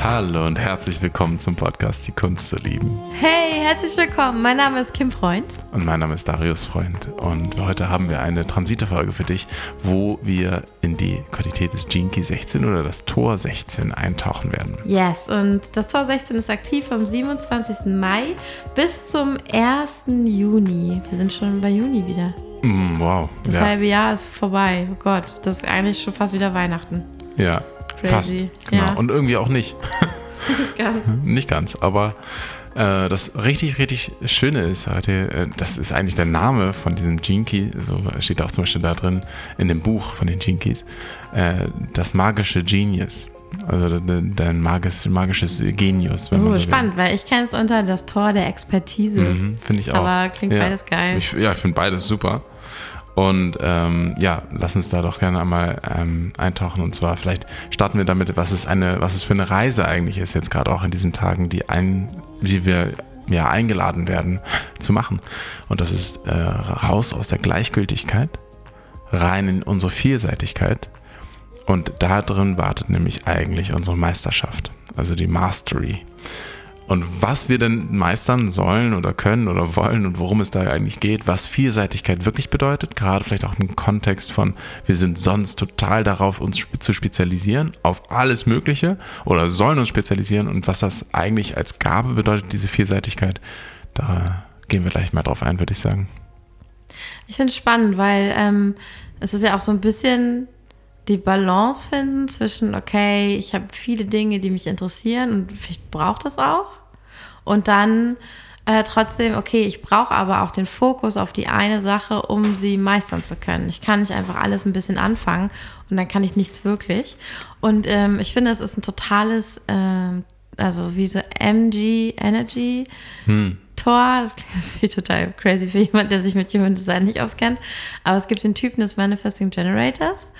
Hallo und herzlich willkommen zum Podcast Die Kunst zu lieben. Hey, herzlich willkommen. Mein Name ist Kim Freund. Und mein Name ist Darius Freund. Und heute haben wir eine Transite-Folge für dich, wo wir in die Qualität des Key 16 oder das Tor 16 eintauchen werden. Yes, und das Tor 16 ist aktiv vom 27. Mai bis zum 1. Juni. Wir sind schon bei Juni wieder. Mm, wow. Das ja. halbe Jahr ist vorbei. Oh Gott, das ist eigentlich schon fast wieder Weihnachten. Ja, Crazy. fast. Genau. Ja. Und irgendwie auch nicht. Nicht ganz. nicht ganz, aber äh, das richtig, richtig Schöne ist heute, äh, das ist eigentlich der Name von diesem Key, so steht auch zum Beispiel da drin in dem Buch von den Keys, äh, das magische Genius. Also de- dein magis, magisches Genius, wenn man Oh, so spannend, weil ich kenne es unter das Tor der Expertise. will. Mhm, Finde ich auch. Aber klingt ja. beides geil. Ich, ja, ich finde beides super. Und ähm, ja, lass uns da doch gerne einmal ähm, eintauchen. Und zwar vielleicht starten wir damit, was es eine, was es für eine Reise eigentlich ist, jetzt gerade auch in diesen Tagen, die ein, wie wir ja eingeladen werden zu machen. Und das ist äh, raus aus der Gleichgültigkeit, rein in unsere Vielseitigkeit. Und da drin wartet nämlich eigentlich unsere Meisterschaft, also die Mastery. Und was wir denn meistern sollen oder können oder wollen und worum es da eigentlich geht, was Vielseitigkeit wirklich bedeutet, gerade vielleicht auch im Kontext von, wir sind sonst total darauf, uns zu spezialisieren, auf alles Mögliche oder sollen uns spezialisieren und was das eigentlich als Gabe bedeutet, diese Vielseitigkeit, da gehen wir gleich mal drauf ein, würde ich sagen. Ich finde es spannend, weil ähm, es ist ja auch so ein bisschen die Balance finden zwischen, okay, ich habe viele Dinge, die mich interessieren und vielleicht braucht das auch. Und dann äh, trotzdem, okay, ich brauche aber auch den Fokus auf die eine Sache, um sie meistern zu können. Ich kann nicht einfach alles ein bisschen anfangen und dann kann ich nichts wirklich. Und ähm, ich finde, es ist ein totales, ähm, also wie so MG Energy. Tor, das klingt total crazy für jemand, der sich mit Human Design nicht auskennt, aber es gibt den Typen des Manifesting Generators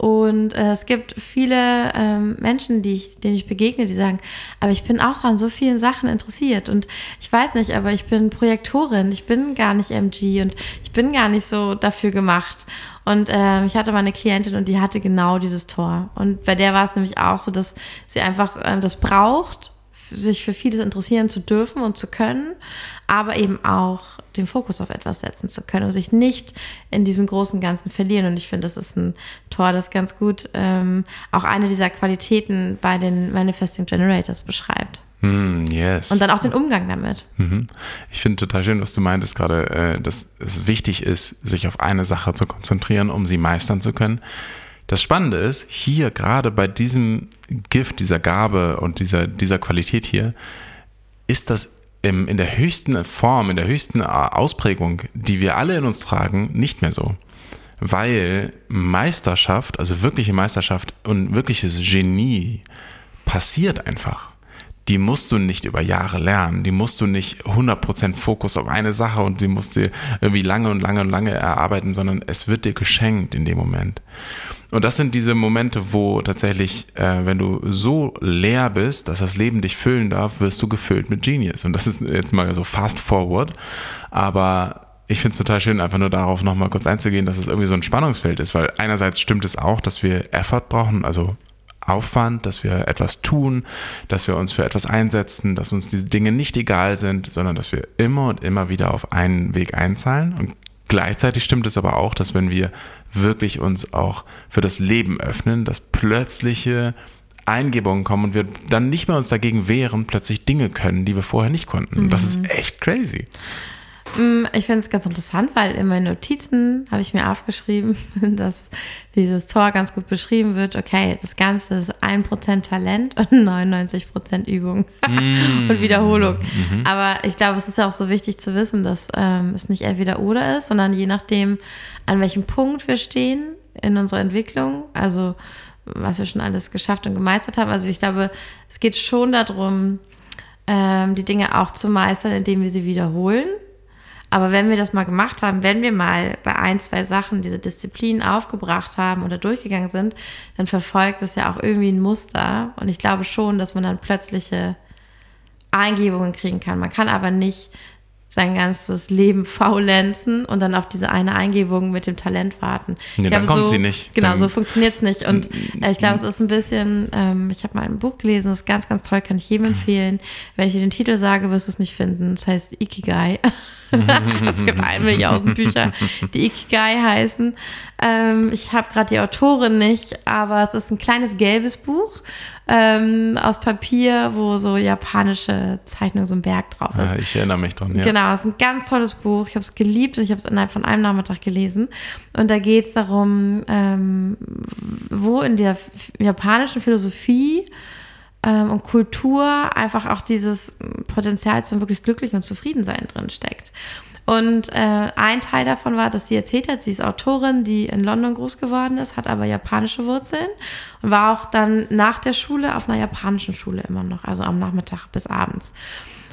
und äh, es gibt viele ähm, Menschen, die ich, denen ich begegne, die sagen, aber ich bin auch an so vielen Sachen interessiert und ich weiß nicht, aber ich bin Projektorin, ich bin gar nicht MG und ich bin gar nicht so dafür gemacht. Und ähm, ich hatte mal eine Klientin und die hatte genau dieses Tor. Und bei der war es nämlich auch so, dass sie einfach ähm, das braucht, sich für vieles interessieren zu dürfen und zu können, aber eben auch den Fokus auf etwas setzen zu können und sich nicht in diesem großen Ganzen verlieren. Und ich finde, das ist ein Tor, das ganz gut ähm, auch eine dieser Qualitäten bei den Manifesting Generators beschreibt. Hm, yes. Und dann auch den Umgang damit. Mhm. Ich finde total schön, was du meintest gerade, äh, dass es wichtig ist, sich auf eine Sache zu konzentrieren, um sie meistern zu können. Das Spannende ist, hier gerade bei diesem Gift, dieser Gabe und dieser, dieser Qualität hier, ist das im, in der höchsten Form, in der höchsten äh, Ausprägung, die wir alle in uns tragen, nicht mehr so. Weil Meisterschaft, also wirkliche Meisterschaft und wirkliches Genie passiert einfach die musst du nicht über Jahre lernen. Die musst du nicht 100% Fokus auf eine Sache und die musst du irgendwie lange und lange und lange erarbeiten, sondern es wird dir geschenkt in dem Moment. Und das sind diese Momente, wo tatsächlich, äh, wenn du so leer bist, dass das Leben dich füllen darf, wirst du gefüllt mit Genius. Und das ist jetzt mal so fast forward. Aber ich finde es total schön, einfach nur darauf nochmal kurz einzugehen, dass es irgendwie so ein Spannungsfeld ist, weil einerseits stimmt es auch, dass wir Effort brauchen, also Aufwand, dass wir etwas tun, dass wir uns für etwas einsetzen, dass uns diese Dinge nicht egal sind, sondern dass wir immer und immer wieder auf einen Weg einzahlen. Und gleichzeitig stimmt es aber auch, dass wenn wir wirklich uns auch für das Leben öffnen, dass plötzliche Eingebungen kommen und wir dann nicht mehr uns dagegen wehren, plötzlich Dinge können, die wir vorher nicht konnten. Und Das ist echt crazy. Mm, Ich finde es ganz interessant, weil in meinen Notizen habe ich mir aufgeschrieben, dass dieses Tor ganz gut beschrieben wird. Okay, das Ganze ist 1% Talent und 99% Übung und Wiederholung. Aber ich glaube, es ist ja auch so wichtig zu wissen, dass ähm, es nicht entweder oder ist, sondern je nachdem, an welchem Punkt wir stehen in unserer Entwicklung, also was wir schon alles geschafft und gemeistert haben. Also ich glaube, es geht schon darum, ähm, die Dinge auch zu meistern, indem wir sie wiederholen. Aber wenn wir das mal gemacht haben, wenn wir mal bei ein, zwei Sachen diese Disziplin aufgebracht haben oder durchgegangen sind, dann verfolgt es ja auch irgendwie ein Muster. Und ich glaube schon, dass man dann plötzliche Eingebungen kriegen kann. Man kann aber nicht sein ganzes Leben faulenzen und dann auf diese eine Eingebung mit dem Talent warten. Nee, ich dann glaube, kommt so, sie nicht. Genau, Dann- so funktioniert es nicht. Und äh, ich glaube, es ist ein bisschen, ähm, ich habe mal ein Buch gelesen, das ist ganz, ganz toll, kann ich jedem empfehlen. Wenn ich dir den Titel sage, wirst du es nicht finden. Es heißt Ikigai. es gibt eine Million Bücher, die Ikigai heißen. Ähm, ich habe gerade die Autorin nicht, aber es ist ein kleines gelbes Buch ähm, aus Papier, wo so japanische Zeichnung, so ein Berg drauf ist. Ja, ich erinnere mich dran, ja. Genau, es ist ein ganz tolles Buch. Ich habe es geliebt und ich habe es innerhalb von einem Nachmittag gelesen. Und da geht es darum, ähm, wo in der japanischen Philosophie ähm, und Kultur einfach auch dieses Potenzial zum wirklich glücklich und zufrieden sein drin steckt. Und äh, ein Teil davon war, dass sie erzählt hat, sie ist Autorin, die in London groß geworden ist, hat aber japanische Wurzeln und war auch dann nach der Schule auf einer japanischen Schule immer noch, also am Nachmittag bis abends.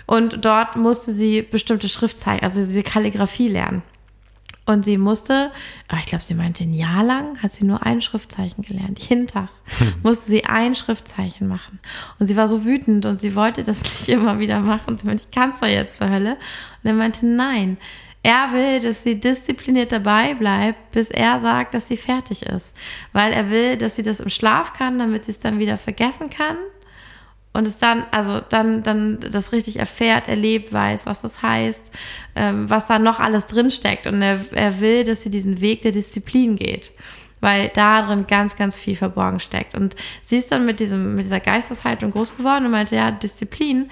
Und dort musste sie bestimmte Schriftzeichen, also diese Kalligrafie lernen. Und sie musste, ah, ich glaube, sie meinte, ein Jahr lang hat sie nur ein Schriftzeichen gelernt. Jeden Tag musste sie ein Schriftzeichen machen. Und sie war so wütend und sie wollte das nicht immer wieder machen. Sie meinte, ich kann es doch jetzt zur Hölle. Und er meinte, nein. Er will, dass sie diszipliniert dabei bleibt, bis er sagt, dass sie fertig ist. Weil er will, dass sie das im Schlaf kann, damit sie es dann wieder vergessen kann und es dann, also dann, dann das richtig erfährt, erlebt, weiß, was das heißt, ähm, was da noch alles drinsteckt. Und er, er will, dass sie diesen Weg der Disziplin geht. Weil darin ganz, ganz viel verborgen steckt. Und sie ist dann mit, diesem, mit dieser Geisteshaltung groß geworden und meinte, ja, Disziplin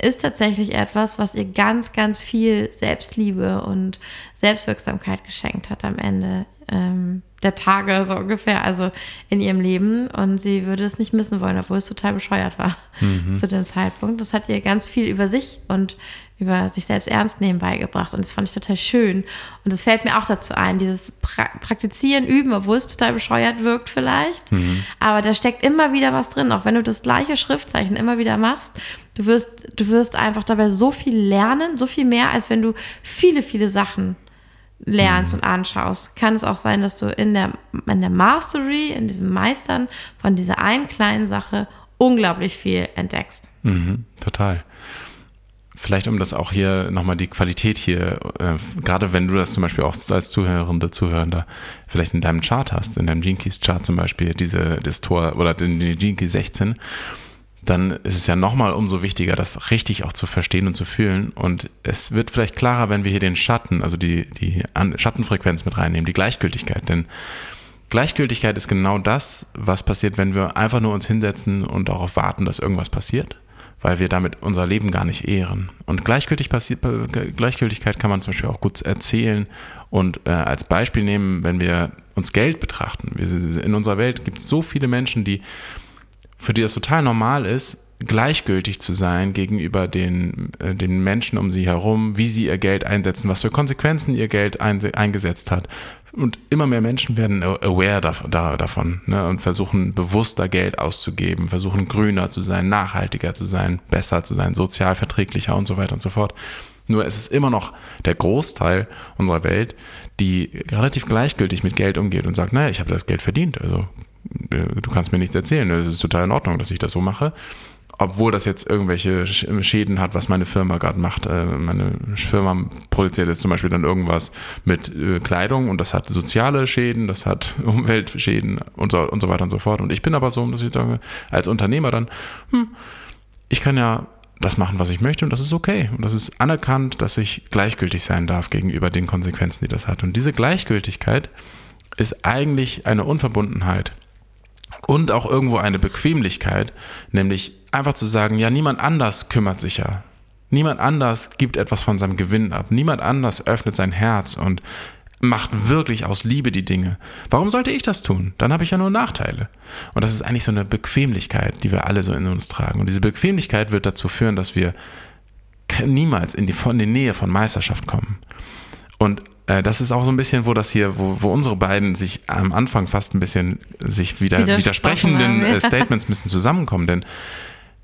ist tatsächlich etwas, was ihr ganz, ganz viel Selbstliebe und Selbstwirksamkeit geschenkt hat am Ende ähm, der Tage, so ungefähr, also in ihrem Leben. Und sie würde es nicht missen wollen, obwohl es total bescheuert war zu dem Zeitpunkt. Das hat ihr ganz viel über sich und über sich selbst ernst nehmen beigebracht. Und das fand ich total schön. Und das fällt mir auch dazu ein, dieses pra Praktizieren, Üben, obwohl es total bescheuert wirkt vielleicht. Aber da steckt immer wieder was drin. Auch wenn du das gleiche Schriftzeichen immer wieder machst, du wirst, du wirst einfach dabei so viel lernen, so viel mehr, als wenn du viele, viele Sachen lernst und anschaust, kann es auch sein, dass du in der, in der Mastery, in diesem Meistern von dieser einen kleinen Sache unglaublich viel entdeckst. Mhm, total. Vielleicht um das auch hier nochmal die Qualität hier, äh, gerade wenn du das zum Beispiel auch als Zuhörende, Zuhörender vielleicht in deinem Chart hast, in deinem Gene Keys Chart zum Beispiel, diese, das Tor oder den, den Key 16, dann ist es ja nochmal umso wichtiger, das richtig auch zu verstehen und zu fühlen. Und es wird vielleicht klarer, wenn wir hier den Schatten, also die, die Schattenfrequenz mit reinnehmen, die Gleichgültigkeit. Denn Gleichgültigkeit ist genau das, was passiert, wenn wir einfach nur uns hinsetzen und darauf warten, dass irgendwas passiert, weil wir damit unser Leben gar nicht ehren. Und gleichgültig passiert, Gleichgültigkeit kann man zum Beispiel auch gut erzählen und äh, als Beispiel nehmen, wenn wir uns Geld betrachten. Wir, in unserer Welt gibt es so viele Menschen, die für die es total normal ist, gleichgültig zu sein gegenüber den, äh, den Menschen um sie herum, wie sie ihr Geld einsetzen, was für Konsequenzen ihr Geld einse- eingesetzt hat. Und immer mehr Menschen werden aware da, da, davon ne, und versuchen bewusster Geld auszugeben, versuchen grüner zu sein, nachhaltiger zu sein, besser zu sein, sozial verträglicher und so weiter und so fort. Nur es ist immer noch der Großteil unserer Welt, die relativ gleichgültig mit Geld umgeht und sagt, naja, ich habe das Geld verdient, also du kannst mir nichts erzählen, es ist total in Ordnung, dass ich das so mache. Obwohl das jetzt irgendwelche Sch- Schäden hat, was meine Firma gerade macht. Äh, Meine Firma produziert jetzt zum Beispiel dann irgendwas mit äh, Kleidung und das hat soziale Schäden, das hat Umweltschäden und so, und so weiter und so fort. Und ich bin aber so, dass ich sage, als Unternehmer dann, hm, ich kann ja das machen, was ich möchte und das ist okay. Und das ist anerkannt, dass ich gleichgültig sein darf gegenüber den Konsequenzen, die das hat. Und diese Gleichgültigkeit ist eigentlich eine Unverbundenheit und auch irgendwo eine Bequemlichkeit, nämlich einfach zu sagen, ja, niemand anders kümmert sich ja. Niemand anders gibt etwas von seinem Gewinn ab. Niemand anders öffnet sein Herz und macht wirklich aus Liebe die Dinge. Warum sollte ich das tun? Dann habe ich ja nur Nachteile. Und das ist eigentlich so eine Bequemlichkeit, die wir alle so in uns tragen. Und diese Bequemlichkeit wird dazu führen, dass wir niemals in die, von die Nähe von Meisterschaft kommen. Und das ist auch so ein bisschen, wo das hier, wo, wo unsere beiden sich am Anfang fast ein bisschen sich wieder widersprechenden haben, ja. äh, Statements bisschen zusammenkommen. Denn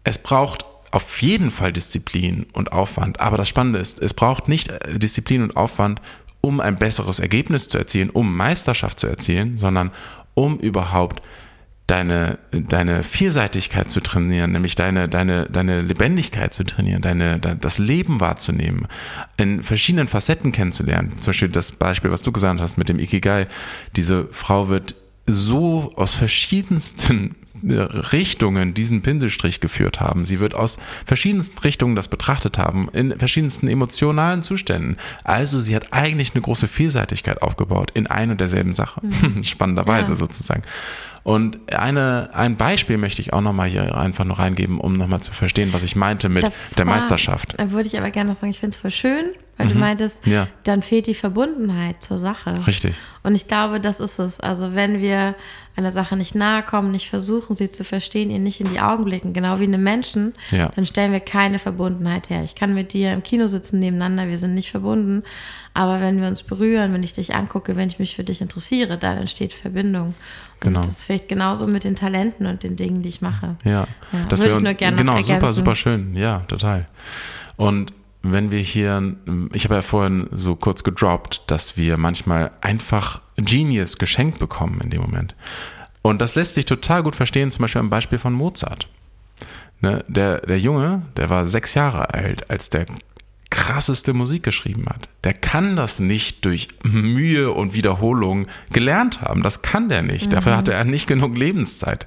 es braucht auf jeden Fall Disziplin und Aufwand. Aber das Spannende ist, es braucht nicht äh, Disziplin und Aufwand, um ein besseres Ergebnis zu erzielen, um Meisterschaft zu erzielen, sondern um überhaupt deine, deine Vielseitigkeit zu trainieren, nämlich deine, deine, deine Lebendigkeit zu trainieren, deine, das Leben wahrzunehmen, in verschiedenen Facetten kennenzulernen. Zum Beispiel das Beispiel, was du gesagt hast mit dem Ikigai. Diese Frau wird so aus verschiedensten Richtungen diesen Pinselstrich geführt haben. Sie wird aus verschiedensten Richtungen das betrachtet haben, in verschiedensten emotionalen Zuständen. Also sie hat eigentlich eine große Vielseitigkeit aufgebaut in ein und derselben Sache. Mhm. Spannenderweise ja. sozusagen. Und eine, ein Beispiel möchte ich auch nochmal hier einfach noch reingeben, um nochmal zu verstehen, was ich meinte mit Davor, der Meisterschaft. Da würde ich aber gerne noch sagen, ich finde es voll schön, weil mhm. du meintest, ja. dann fehlt die Verbundenheit zur Sache. Richtig. Und ich glaube, das ist es. Also wenn wir einer Sache nicht nahe kommen, nicht versuchen, sie zu verstehen, ihr nicht in die Augen blicken, genau wie einem Menschen, ja. dann stellen wir keine Verbundenheit her. Ich kann mit dir im Kino sitzen nebeneinander, wir sind nicht verbunden, aber wenn wir uns berühren, wenn ich dich angucke, wenn ich mich für dich interessiere, dann entsteht Verbindung. Genau. Und das vielleicht genauso mit den Talenten und den Dingen, die ich mache. Ja, ja das wir uns, genau, super, super schön. Ja, total. Und wenn wir hier, ich habe ja vorhin so kurz gedroppt, dass wir manchmal einfach Genius geschenkt bekommen in dem Moment. Und das lässt sich total gut verstehen, zum Beispiel am Beispiel von Mozart. Ne, der, der Junge, der war sechs Jahre alt, als der krasseste Musik geschrieben hat. Der kann das nicht durch Mühe und Wiederholung gelernt haben. Das kann der nicht. Mhm. Dafür hatte er nicht genug Lebenszeit.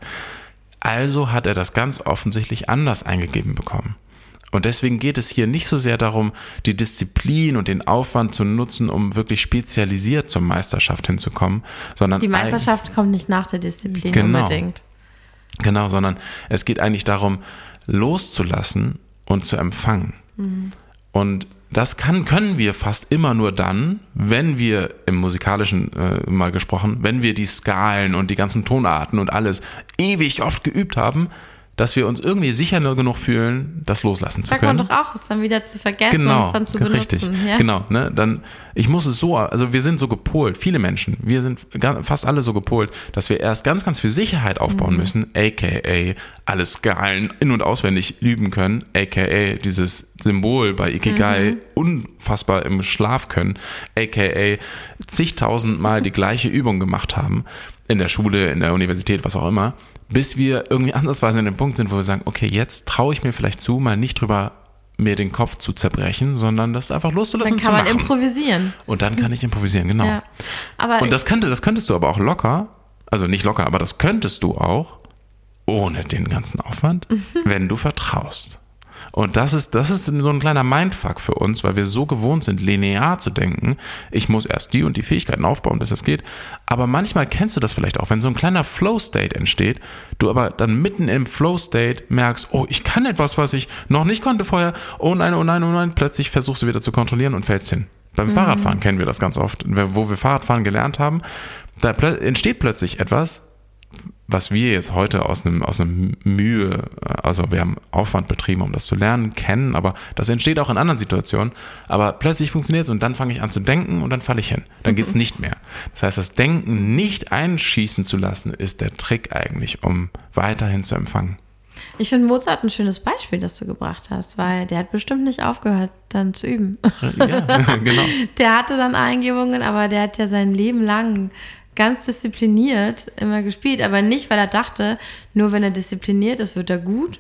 Also hat er das ganz offensichtlich anders eingegeben bekommen. Und deswegen geht es hier nicht so sehr darum, die Disziplin und den Aufwand zu nutzen, um wirklich spezialisiert zur Meisterschaft hinzukommen, sondern die Meisterschaft kommt nicht nach der Disziplin genau, unbedingt. Genau, sondern es geht eigentlich darum, loszulassen und zu empfangen. Mhm. Und das kann, können wir fast immer nur dann, wenn wir im musikalischen äh, mal gesprochen, wenn wir die Skalen und die ganzen Tonarten und alles ewig oft geübt haben, dass wir uns irgendwie sicher nur genug fühlen, das loslassen zu Sagt können. Sagt man doch auch, es dann wieder zu vergessen genau, und es dann zu benutzen. Richtig, ja? genau. Ne, dann, ich muss es so, also wir sind so gepolt, viele Menschen, wir sind fast alle so gepolt, dass wir erst ganz, ganz viel Sicherheit aufbauen mhm. müssen, aka alles Skalen in- und auswendig üben können, aka dieses Symbol bei Ikigai mhm. unfassbar im Schlaf können, aka zigtausendmal die gleiche Übung gemacht haben, in der Schule, in der Universität, was auch immer bis wir irgendwie andersweise an dem Punkt sind, wo wir sagen, okay, jetzt traue ich mir vielleicht zu, mal nicht drüber mir den Kopf zu zerbrechen, sondern das einfach loszulassen. Dann kann man improvisieren. Und dann kann ich improvisieren, genau. Ja, aber und das, könnte, das könntest du aber auch locker, also nicht locker, aber das könntest du auch ohne den ganzen Aufwand, mhm. wenn du vertraust. Und das ist, das ist so ein kleiner Mindfuck für uns, weil wir so gewohnt sind, linear zu denken. Ich muss erst die und die Fähigkeiten aufbauen, bis das geht. Aber manchmal kennst du das vielleicht auch, wenn so ein kleiner Flow-State entsteht, du aber dann mitten im Flow-State merkst, oh, ich kann etwas, was ich noch nicht konnte vorher. Oh nein, oh nein, oh nein. Plötzlich versuchst du wieder zu kontrollieren und fällst hin. Beim mhm. Fahrradfahren kennen wir das ganz oft, wo wir Fahrradfahren gelernt haben. Da entsteht plötzlich etwas, was wir jetzt heute aus einem, aus einem Mühe, also wir haben Aufwand betrieben, um das zu lernen, kennen, aber das entsteht auch in anderen Situationen. Aber plötzlich funktioniert es und dann fange ich an zu denken und dann falle ich hin. Dann geht's nicht mehr. Das heißt, das Denken nicht einschießen zu lassen, ist der Trick eigentlich, um weiterhin zu empfangen. Ich finde Mozart ein schönes Beispiel, das du gebracht hast, weil der hat bestimmt nicht aufgehört, dann zu üben. Ja, genau. Der hatte dann Eingebungen, aber der hat ja sein Leben lang ganz diszipliniert immer gespielt, aber nicht, weil er dachte, nur wenn er diszipliniert ist, wird er gut,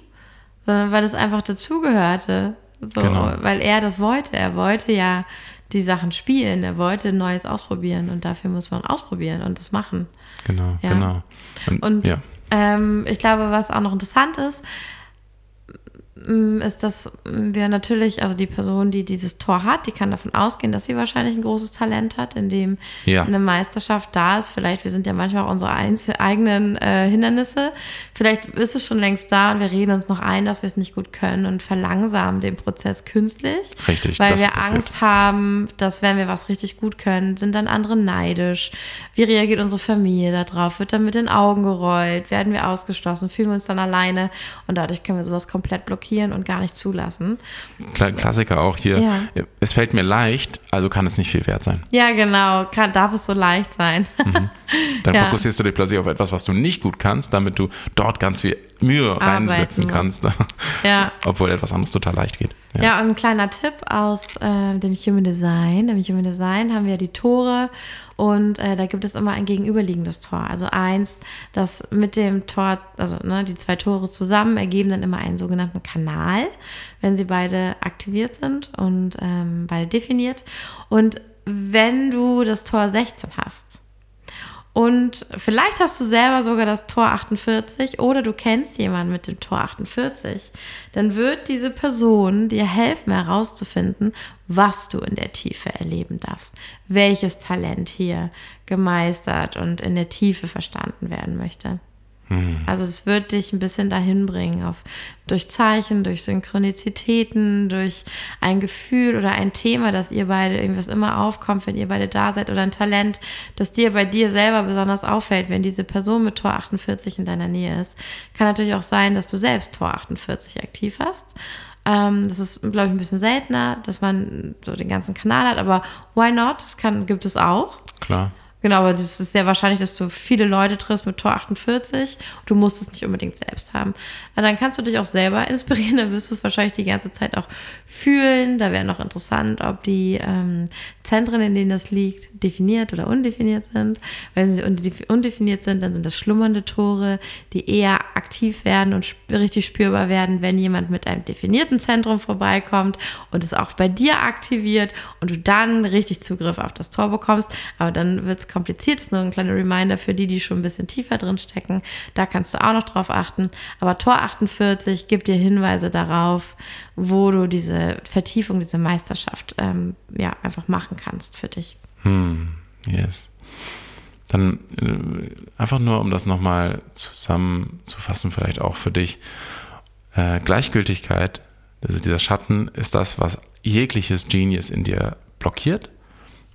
sondern weil es einfach dazugehörte. So, genau. Weil er das wollte. Er wollte ja die Sachen spielen, er wollte Neues ausprobieren und dafür muss man ausprobieren und das machen. Genau, ja. genau. Und, und ja. ähm, ich glaube, was auch noch interessant ist, ist, dass wir natürlich, also die Person, die dieses Tor hat, die kann davon ausgehen, dass sie wahrscheinlich ein großes Talent hat, in dem ja. eine Meisterschaft da ist. Vielleicht, wir sind ja manchmal auch unsere eigenen äh, Hindernisse. Vielleicht ist es schon längst da und wir reden uns noch ein, dass wir es nicht gut können und verlangsamen den Prozess künstlich. Richtig. Weil wir passiert. Angst haben, dass wenn wir was richtig gut können, sind dann andere neidisch. Wie reagiert unsere Familie darauf? Wird dann mit den Augen gerollt? Werden wir ausgeschlossen? Fühlen wir uns dann alleine? Und dadurch können wir sowas komplett blockieren blockieren und gar nicht zulassen. Klassiker auch hier. Ja. Es fällt mir leicht, also kann es nicht viel wert sein. Ja, genau. Kann, darf es so leicht sein. Mhm. Dann ja. fokussierst du dich plötzlich auf etwas, was du nicht gut kannst, damit du dort ganz viel Mühe reinsetzen musst. kannst. Ja. Obwohl etwas anderes total leicht geht. Ja, und ein kleiner Tipp aus äh, dem Human Design. Im Human Design haben wir die Tore und äh, da gibt es immer ein gegenüberliegendes Tor. Also eins, das mit dem Tor, also ne, die zwei Tore zusammen ergeben dann immer einen sogenannten Kanal, wenn sie beide aktiviert sind und ähm, beide definiert. Und wenn du das Tor 16 hast, und vielleicht hast du selber sogar das Tor 48 oder du kennst jemanden mit dem Tor 48. Dann wird diese Person dir helfen herauszufinden, was du in der Tiefe erleben darfst. Welches Talent hier gemeistert und in der Tiefe verstanden werden möchte. Also es wird dich ein bisschen dahin bringen, auf, durch Zeichen, durch Synchronizitäten, durch ein Gefühl oder ein Thema, dass ihr beide irgendwas immer aufkommt, wenn ihr beide da seid oder ein Talent, das dir bei dir selber besonders auffällt, wenn diese Person mit Tor 48 in deiner Nähe ist. Kann natürlich auch sein, dass du selbst Tor 48 aktiv hast. Ähm, das ist, glaube ich, ein bisschen seltener, dass man so den ganzen Kanal hat, aber why not? Das kann, gibt es auch. Klar. Genau, aber es ist sehr wahrscheinlich, dass du viele Leute triffst mit Tor 48. Du musst es nicht unbedingt selbst haben. Aber dann kannst du dich auch selber inspirieren, dann wirst du es wahrscheinlich die ganze Zeit auch fühlen. Da wäre noch interessant, ob die ähm, Zentren, in denen das liegt, definiert oder undefiniert sind. Wenn sie undef- undefiniert sind, dann sind das schlummernde Tore, die eher aktiv werden und sp richtig spürbar werden, wenn jemand mit einem definierten Zentrum vorbeikommt und es auch bei dir aktiviert und du dann richtig Zugriff auf das Tor bekommst. Aber dann wird es kompliziert. Das ist nur ein kleiner Reminder für die, die schon ein bisschen tiefer drin stecken. Da kannst du auch noch drauf achten. Aber Tor 48 gibt dir Hinweise darauf, wo du diese Vertiefung, diese Meisterschaft ähm, ja einfach machen kannst für dich. Hm, yes. Dann äh, einfach nur, um das nochmal zusammenzufassen, vielleicht auch für dich. Äh, Gleichgültigkeit, also dieser Schatten, ist das, was jegliches Genius in dir blockiert.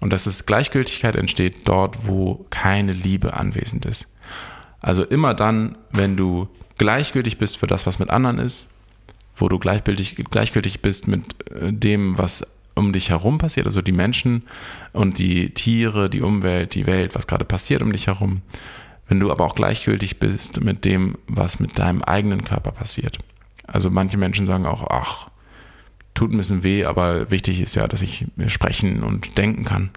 Und das ist Gleichgültigkeit entsteht dort, wo keine Liebe anwesend ist. Also immer dann, wenn du gleichgültig bist für das, was mit anderen ist, wo du gleichgültig, gleichgültig bist mit äh, dem, was um dich herum passiert, also die Menschen und die Tiere, die Umwelt, die Welt, was gerade passiert um dich herum. Wenn du aber auch gleichgültig bist mit dem, was mit deinem eigenen Körper passiert. Also manche Menschen sagen auch, ach, tut ein bisschen weh, aber wichtig ist ja, dass ich sprechen und denken kann.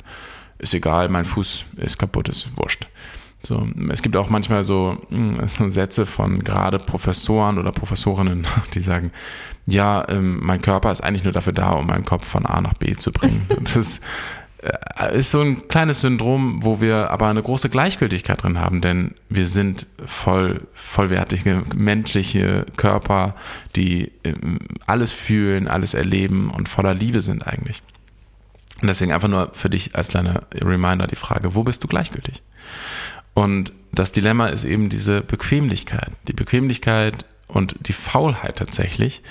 Ist egal, mein Fuß ist kaputt, ist wurscht. So, es gibt auch manchmal so, so Sätze von gerade Professoren oder Professorinnen, die sagen, ja, ähm, mein Körper ist eigentlich nur dafür da, um meinen Kopf von A nach B zu bringen. Das äh, ist so ein kleines Syndrom, wo wir aber eine große Gleichgültigkeit drin haben, denn wir sind voll, vollwertige menschliche Körper, die ähm, alles fühlen, alles erleben und voller Liebe sind eigentlich. Und deswegen einfach nur für dich als kleiner Reminder die Frage, wo bist du gleichgültig? Und das Dilemma ist eben diese Bequemlichkeit. Die Bequemlichkeit und die Faulheit tatsächlich,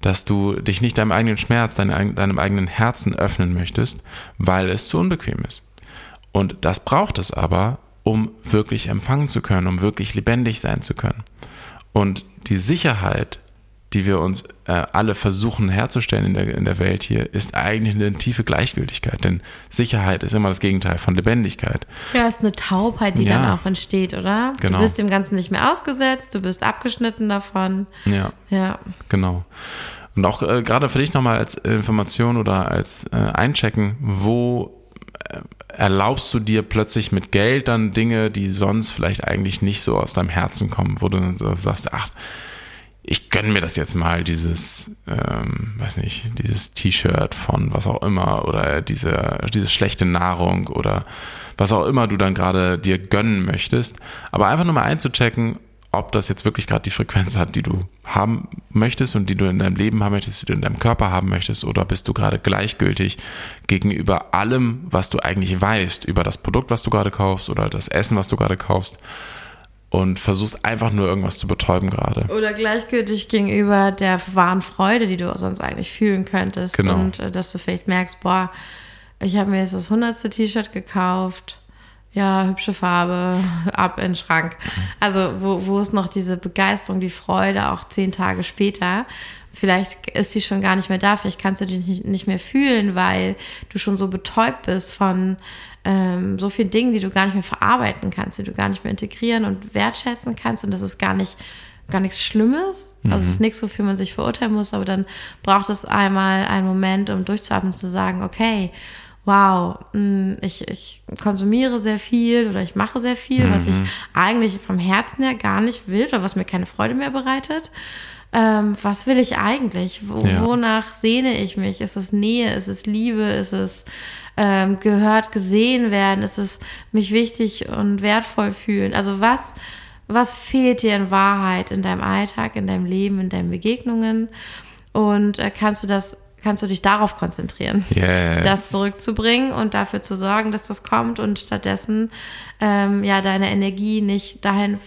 dass du dich nicht deinem eigenen Schmerz, deinem, eigenen Herzen öffnen möchtest, weil es zu unbequem ist. Und das braucht es aber, um wirklich empfangen zu können, um wirklich lebendig sein zu können. Und die Sicherheit, die wir uns äh, alle versuchen herzustellen in der, in der Welt hier, ist eigentlich eine tiefe Gleichgültigkeit. Denn Sicherheit ist immer das Gegenteil von Lebendigkeit. Ja, ist eine Taubheit, die Ja. dann auch entsteht, oder? Genau. Du bist dem Ganzen nicht mehr ausgesetzt, du bist abgeschnitten davon. Ja. Ja. Genau. Und auch äh, gerade für dich nochmal als Information oder als äh, Einchecken, wo äh, erlaubst du dir plötzlich mit Geld dann Dinge, die sonst vielleicht eigentlich nicht so aus deinem Herzen kommen, wo du dann so sagst, ach, ich gönn mir das jetzt mal, dieses, ähm, weiß nicht, dieses T-Shirt von was auch immer oder diese, diese schlechte Nahrung oder was auch immer du dann gerade dir gönnen möchtest. Aber einfach nur mal einzuchecken, ob das jetzt wirklich gerade die Frequenz hat, die du haben möchtest und die du in deinem Leben haben möchtest, die du in deinem Körper haben möchtest, oder bist du gerade gleichgültig gegenüber allem, was du eigentlich weißt, über das Produkt, was du gerade kaufst oder das Essen, was du gerade kaufst und versuchst einfach nur irgendwas zu betäuben gerade. Oder gleichgültig gegenüber der wahren Freude, die du sonst eigentlich fühlen könntest. Genau. Und äh, dass du vielleicht merkst, boah, ich habe mir jetzt das hundertste T-Shirt gekauft. Ja, hübsche Farbe, ab in den Schrank. Also wo, wo ist noch diese Begeisterung, die Freude auch zehn Tage später? Vielleicht ist die schon gar nicht mehr da, vielleicht kannst du die nicht, nicht mehr fühlen, weil du schon so betäubt bist von ähm, so vielen Dingen, die du gar nicht mehr verarbeiten kannst, die du gar nicht mehr integrieren und wertschätzen kannst. Und das ist gar nicht gar nichts Schlimmes. Also es ist nichts, wofür man sich verurteilen muss, aber dann braucht es einmal einen Moment, um durchzuatmen, zu sagen, okay, wow, mh, ich, ich konsumiere sehr viel oder ich mache sehr viel, was ich eigentlich vom Herzen her gar nicht will oder was mir keine Freude mehr bereitet. Ähm, was will ich eigentlich? Wo, Ja. Wonach sehne ich mich? Ist es Nähe? Ist es Liebe? Ist es ähm, gehört, gesehen werden? Ist es mich wichtig und wertvoll fühlen? Also was, was fehlt dir in Wahrheit in deinem Alltag, in deinem Leben, in deinen Begegnungen? Und äh, kannst du das, kannst du dich darauf konzentrieren? Yes. das zurückzubringen und dafür zu sorgen, dass das kommt und stattdessen ähm, ja deine Energie nicht dahin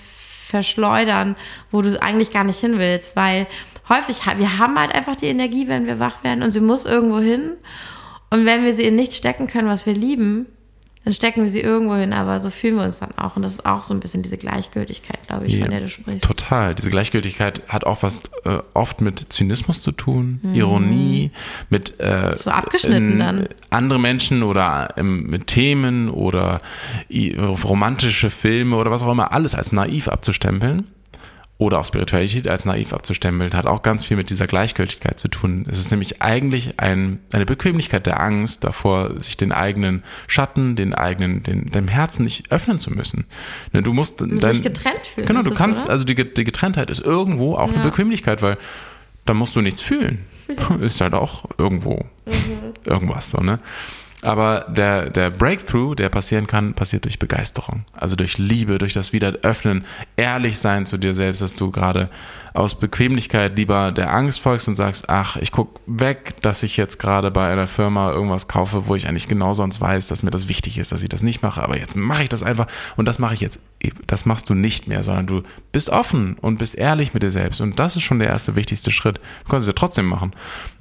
verschleudern, wo du eigentlich gar nicht hin willst, weil häufig wir haben halt einfach die Energie, wenn wir wach werden und sie muss irgendwo hin und wenn wir sie in nichts stecken können, was wir lieben, dann stecken wir sie irgendwo hin, aber so fühlen wir uns dann auch und das ist auch so ein bisschen diese Gleichgültigkeit, glaube ich, Ja, von der du sprichst. Total. Diese Gleichgültigkeit hat auch was äh, oft mit Zynismus zu tun, Ironie, mit äh, Mhm. So abgeschnitten in- dann. andere Menschen oder ähm, mit Themen oder romantische Filme oder was auch immer, alles als naiv abzustempeln. Oder auch Spiritualität als naiv abzustempeln, hat auch ganz viel mit dieser Gleichgültigkeit zu tun. Es ist nämlich eigentlich ein, eine Bequemlichkeit der Angst davor, sich den eigenen Schatten, den eigenen, den, dem Herzen nicht öffnen zu müssen. Ne, Du musst musst dein, dich getrennt fühlen, Genau, du kannst, oder? also die, die Getrenntheit ist irgendwo auch eine Ja. Bequemlichkeit, weil da musst du nichts fühlen. Ist halt auch irgendwo Mhm. irgendwas so, ne? Aber der, der Breakthrough, der passieren kann, passiert durch Begeisterung. Also durch Liebe, durch das Wiederöffnen, ehrlich sein zu dir selbst, dass du gerade aus Bequemlichkeit lieber der Angst folgst und sagst, ach, ich guck weg, dass ich jetzt gerade bei einer Firma irgendwas kaufe, wo ich eigentlich genau sonst weiß, dass mir das wichtig ist, dass ich das nicht mache, aber jetzt mache ich das einfach und das mache ich jetzt, das machst du nicht mehr, sondern du bist offen und bist ehrlich mit dir selbst und das ist schon der erste wichtigste Schritt. Du kannst es ja trotzdem machen,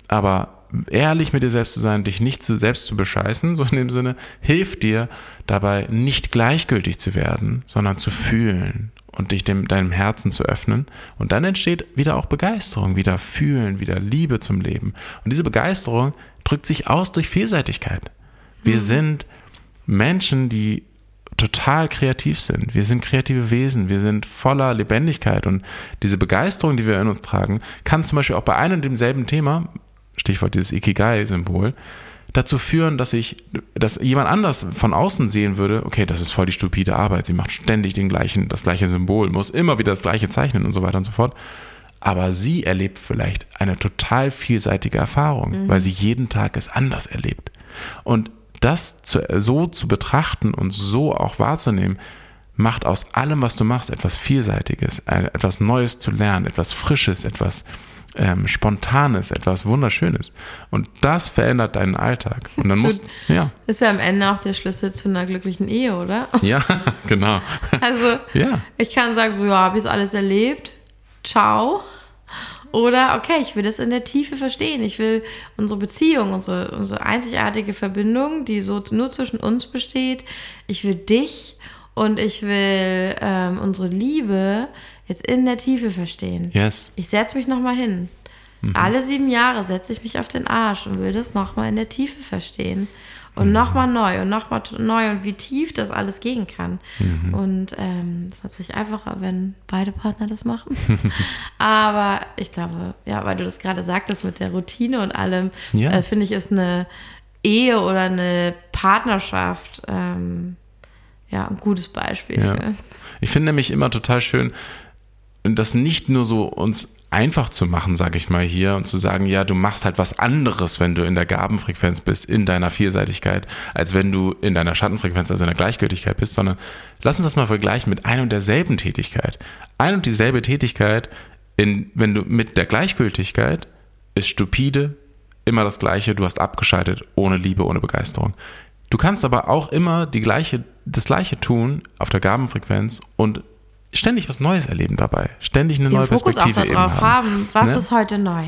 aber ehrlich mit dir selbst zu sein, dich nicht zu selbst zu bescheißen, so in dem Sinne, hilft dir dabei nicht gleichgültig zu werden, sondern zu fühlen und dich dem, deinem Herzen zu öffnen. Und dann entsteht wieder auch Begeisterung, wieder Fühlen, wieder Liebe zum Leben. Und diese Begeisterung drückt sich aus durch Vielseitigkeit. Wir sind Menschen, die total kreativ sind. Wir sind kreative Wesen, wir sind voller Lebendigkeit und diese Begeisterung, die wir in uns tragen, kann zum Beispiel auch bei einem und demselben Thema, Stichwort dieses Ikigai-Symbol, dazu führen, dass ich, dass jemand anders von außen sehen würde, okay, das ist voll die stupide Arbeit, sie macht ständig den gleichen, das gleiche Symbol, muss immer wieder das gleiche zeichnen und so weiter und so fort. Aber sie erlebt vielleicht eine total vielseitige Erfahrung, weil sie jeden Tag es anders erlebt. Und das zu, so zu betrachten und so auch wahrzunehmen, macht aus allem, was du machst, etwas Vielseitiges, etwas Neues zu lernen, etwas Frisches, etwas ähm, Spontanes, etwas Wunderschönes. Und das verändert deinen Alltag. Und dann musst, ja, Ist ja am Ende auch der Schlüssel zu einer glücklichen Ehe, oder? ja, genau. Also, Ja. ich kann sagen, so, ja, habe ich alles erlebt. Ciao. Oder, okay, ich will das in der Tiefe verstehen. Ich will unsere Beziehung, unsere, unsere einzigartige Verbindung, die so nur zwischen uns besteht. Ich will dich und ich will ähm, unsere Liebe jetzt in der Tiefe verstehen. Yes. Ich setze mich nochmal hin. Alle sieben Jahre setze ich mich auf den Arsch und will das nochmal in der Tiefe verstehen. Und nochmal neu und nochmal neu und wie tief das alles gehen kann. Und ähm, das ist natürlich einfacher, wenn beide Partner das machen. Aber ich glaube, ja, weil du das gerade sagtest mit der Routine und allem, Ja. äh, finde ich, ist eine Ehe oder eine Partnerschaft ähm, ja ein gutes Beispiel Ja. für. Ich finde nämlich immer total schön, das nicht nur so uns einfach zu machen, sage ich mal hier, und zu sagen, ja, du machst halt was anderes, wenn du in der Gabenfrequenz bist, in deiner Vielseitigkeit, als wenn du in deiner Schattenfrequenz, also in der Gleichgültigkeit bist, sondern lass uns das mal vergleichen mit ein und derselben Tätigkeit. Ein und dieselbe Tätigkeit, in, wenn du mit der Gleichgültigkeit ist stupide, immer das Gleiche, du hast abgeschaltet, ohne Liebe, ohne Begeisterung. Du kannst aber auch immer die gleiche, das Gleiche tun auf der Gabenfrequenz und ständig was Neues erleben dabei. Ständig eine den neue Fokus auch Perspektive darauf eben haben. haben. Was Ne? ist heute neu?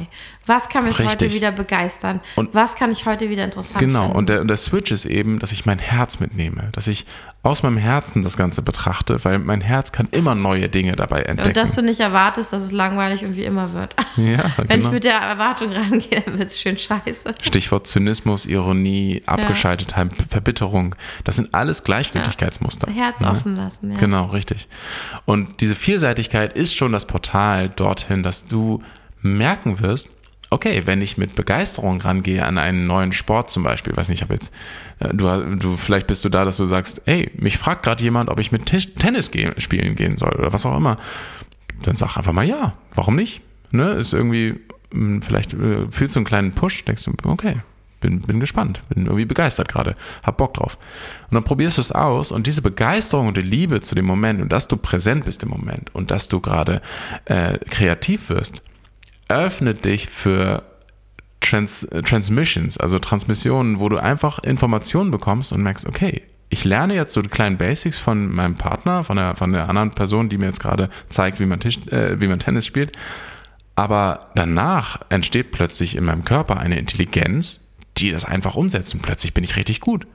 Was kann mich heute Richtig. wieder begeistern? Und- was kann ich heute wieder interessant Genau, finden? und der, und der Switch ist eben, dass ich mein Herz mitnehme, dass ich aus meinem Herzen das Ganze betrachte, weil mein Herz kann immer neue Dinge dabei entdecken. Und dass du nicht erwartest, dass es langweilig irgendwie immer wird. Ja, Wenn genau. ich mit der Erwartung rangehe, dann wird es schön scheiße. Stichwort Zynismus, Ironie, Abgeschaltetheit, Verbitterung. Das sind alles Gleichgültigkeitsmuster. Herz ne? offen lassen, ja. Genau, richtig. Und diese Vielseitigkeit ist schon das Portal dorthin, dass du merken wirst, okay, wenn ich mit Begeisterung rangehe an einen neuen Sport zum Beispiel, weiß nicht, ich habe jetzt, äh, du, du, vielleicht bist du da, dass du sagst, ey, mich fragt gerade jemand, ob ich mit Tisch, Tennis gehen, spielen gehen soll oder was auch immer. Dann sag einfach mal ja. Warum nicht? Ne? Ist irgendwie, mh, vielleicht äh, fühlst du einen kleinen Push, denkst du, okay, bin, bin gespannt, bin irgendwie begeistert gerade, hab Bock drauf. Und dann probierst du es aus und diese Begeisterung und die Liebe zu dem Moment und dass du präsent bist im Moment und dass du gerade äh, kreativ wirst, öffnet dich für Trans Transmissions, also Transmissionen, wo du einfach Informationen bekommst und merkst, okay, ich lerne jetzt so die kleinen Basics von meinem Partner, von der, von der anderen Person, die mir jetzt gerade zeigt, wie man, Tisch, äh, wie man Tennis spielt. Aber danach entsteht plötzlich in meinem Körper eine Intelligenz, die das einfach umsetzt und plötzlich bin ich richtig gut.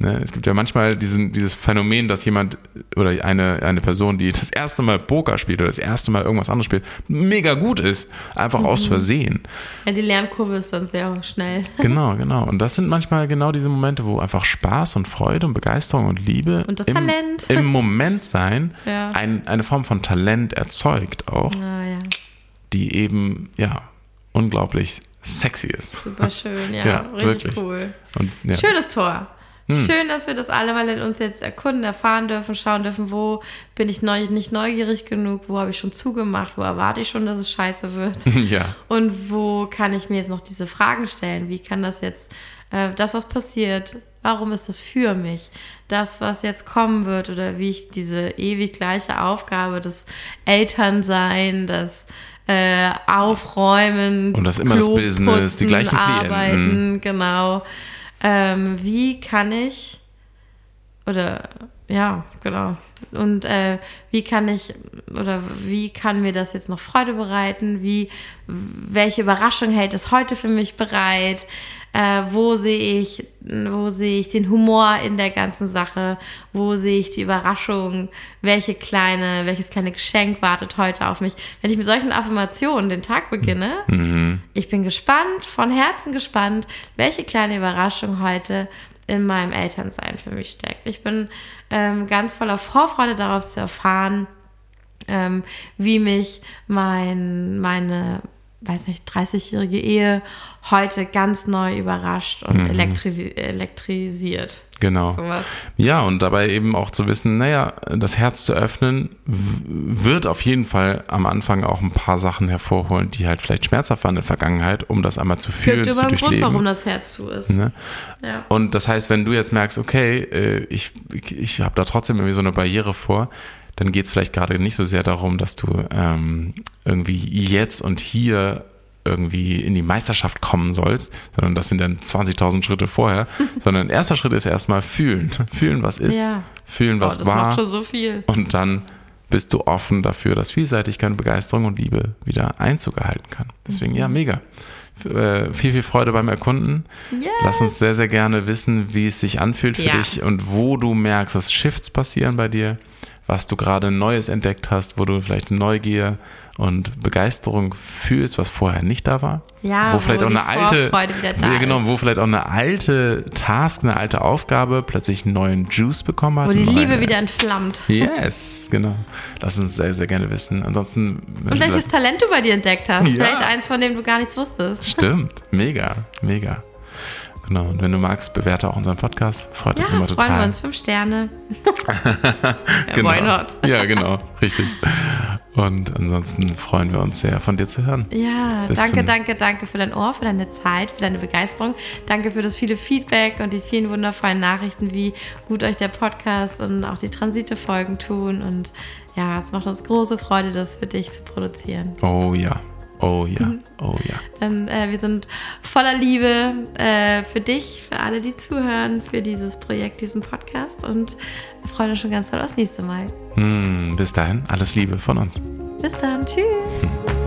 Ne, es gibt ja manchmal diesen, dieses Phänomen, dass jemand oder eine, eine Person, die das erste Mal Poker spielt oder das erste Mal irgendwas anderes spielt, mega gut ist. Einfach aus Versehen. Ja, die Lernkurve ist dann sehr schnell. Genau, genau. Und das sind manchmal genau diese Momente, wo einfach Spaß und Freude und Begeisterung und Liebe Und das im, Talent. im Moment sein Ja. ein, eine Form von Talent erzeugt auch, Ah, ja, die eben, ja, unglaublich sexy ist. super schön, ja, Ja, richtig wirklich. cool. Und, ja. Schönes Tor. Schön, dass wir das alle mal in uns jetzt erkunden, erfahren dürfen, schauen dürfen, wo bin ich neu, nicht neugierig genug, wo habe ich schon zugemacht, wo erwarte ich schon, dass es scheiße wird. ja. Und wo kann ich mir jetzt noch diese Fragen stellen? Wie kann das jetzt, äh, das, was passiert, warum ist das für mich? Das, was jetzt kommen wird oder wie ich diese ewig gleiche Aufgabe des Elternsein, das äh, Aufräumen Und das immer das Klo Business, die putzen, gleichen Klienten. Arbeiten, genau. Ähm, wie kann ich oder ja, genau. Und äh, wie kann ich oder wie kann mir das jetzt noch Freude bereiten? Wie welche Überraschung hält es heute für mich bereit? Äh, wo sehe ich, wo sehe ich den Humor in der ganzen Sache? Wo sehe ich die Überraschung? Welche kleine, welches kleine Geschenk wartet heute auf mich? Wenn ich mit solchen Affirmationen den Tag beginne, ich bin gespannt, von Herzen gespannt, welche kleine Überraschung heute in meinem Elternsein für mich steckt. Ich bin ähm, ganz voller Vorfreude darauf zu erfahren, ähm, wie mich mein, meine, weiß nicht, 30-jährige Ehe heute ganz neu überrascht und elektri elektrisiert. Genau. Sowas. Ja, und dabei eben auch zu wissen, naja, das Herz zu öffnen, wird auf jeden Fall am Anfang auch ein paar Sachen hervorholen, die halt vielleicht schmerzhaft waren in der Vergangenheit, um das einmal zu fühlen, Gibt zu immer einen Grund, durchleben. warum das Herz zu ist. Ne? Ja. Und das heißt, wenn du jetzt merkst, okay, äh, ich, ich habe da trotzdem irgendwie so eine Barriere vor, dann geht es vielleicht gerade nicht so sehr darum, dass du ähm, irgendwie jetzt und hier irgendwie in die Meisterschaft kommen sollst, sondern das sind dann 20.000 Schritte vorher, sondern erster Schritt ist erstmal fühlen. Fühlen, was ist, Ja. fühlen, was oh, das war macht schon so viel. und dann bist du offen dafür, dass Vielseitigkeit, Begeisterung und Liebe wieder Einzug erhalten kann. Deswegen, ja, mega. Äh, viel, viel Freude beim Erkunden. Yes. Lass uns sehr, sehr gerne wissen, wie es sich anfühlt für Ja. dich und wo du merkst, dass Shifts passieren bei dir, was du gerade Neues entdeckt hast, wo du vielleicht Neugier und Begeisterung fühlst, was vorher nicht da war. Ja, wo vielleicht wo auch eine alte, ja, genau, wo vielleicht auch eine alte Task, eine alte Aufgabe plötzlich einen neuen Juice bekommen hat. Wo die Liebe wieder entflammt. Yes, genau. Lass uns sehr, sehr gerne wissen. Ansonsten. Und welches Talent du bei dir entdeckt hast. Ja. Vielleicht eins, von dem du gar nichts wusstest. Stimmt, mega, mega. Genau. Und wenn du magst, bewerte auch unseren Podcast. Freut Ja, uns immer freuen total. wir uns. Fünf Sterne. Genau. Why not? Ja, genau, richtig. Und ansonsten freuen wir uns sehr, von dir zu hören. Ja, Bis danke, danke, danke für dein Ohr, für deine Zeit, für deine Begeisterung. Danke für das viele Feedback und die vielen wundervollen Nachrichten, wie gut euch der Podcast und auch die Transite-Folgen tun. Und ja, es macht uns große Freude, das für dich zu produzieren. Oh ja, oh ja, Mhm. oh ja. Denn äh, wir sind voller Liebe äh, für dich, für alle, die zuhören, für dieses Projekt, diesen Podcast. Und wir freuen uns schon ganz doll aufs nächste Mal. Hm, bis dahin, alles Liebe von uns. Bis dann. Tschüss.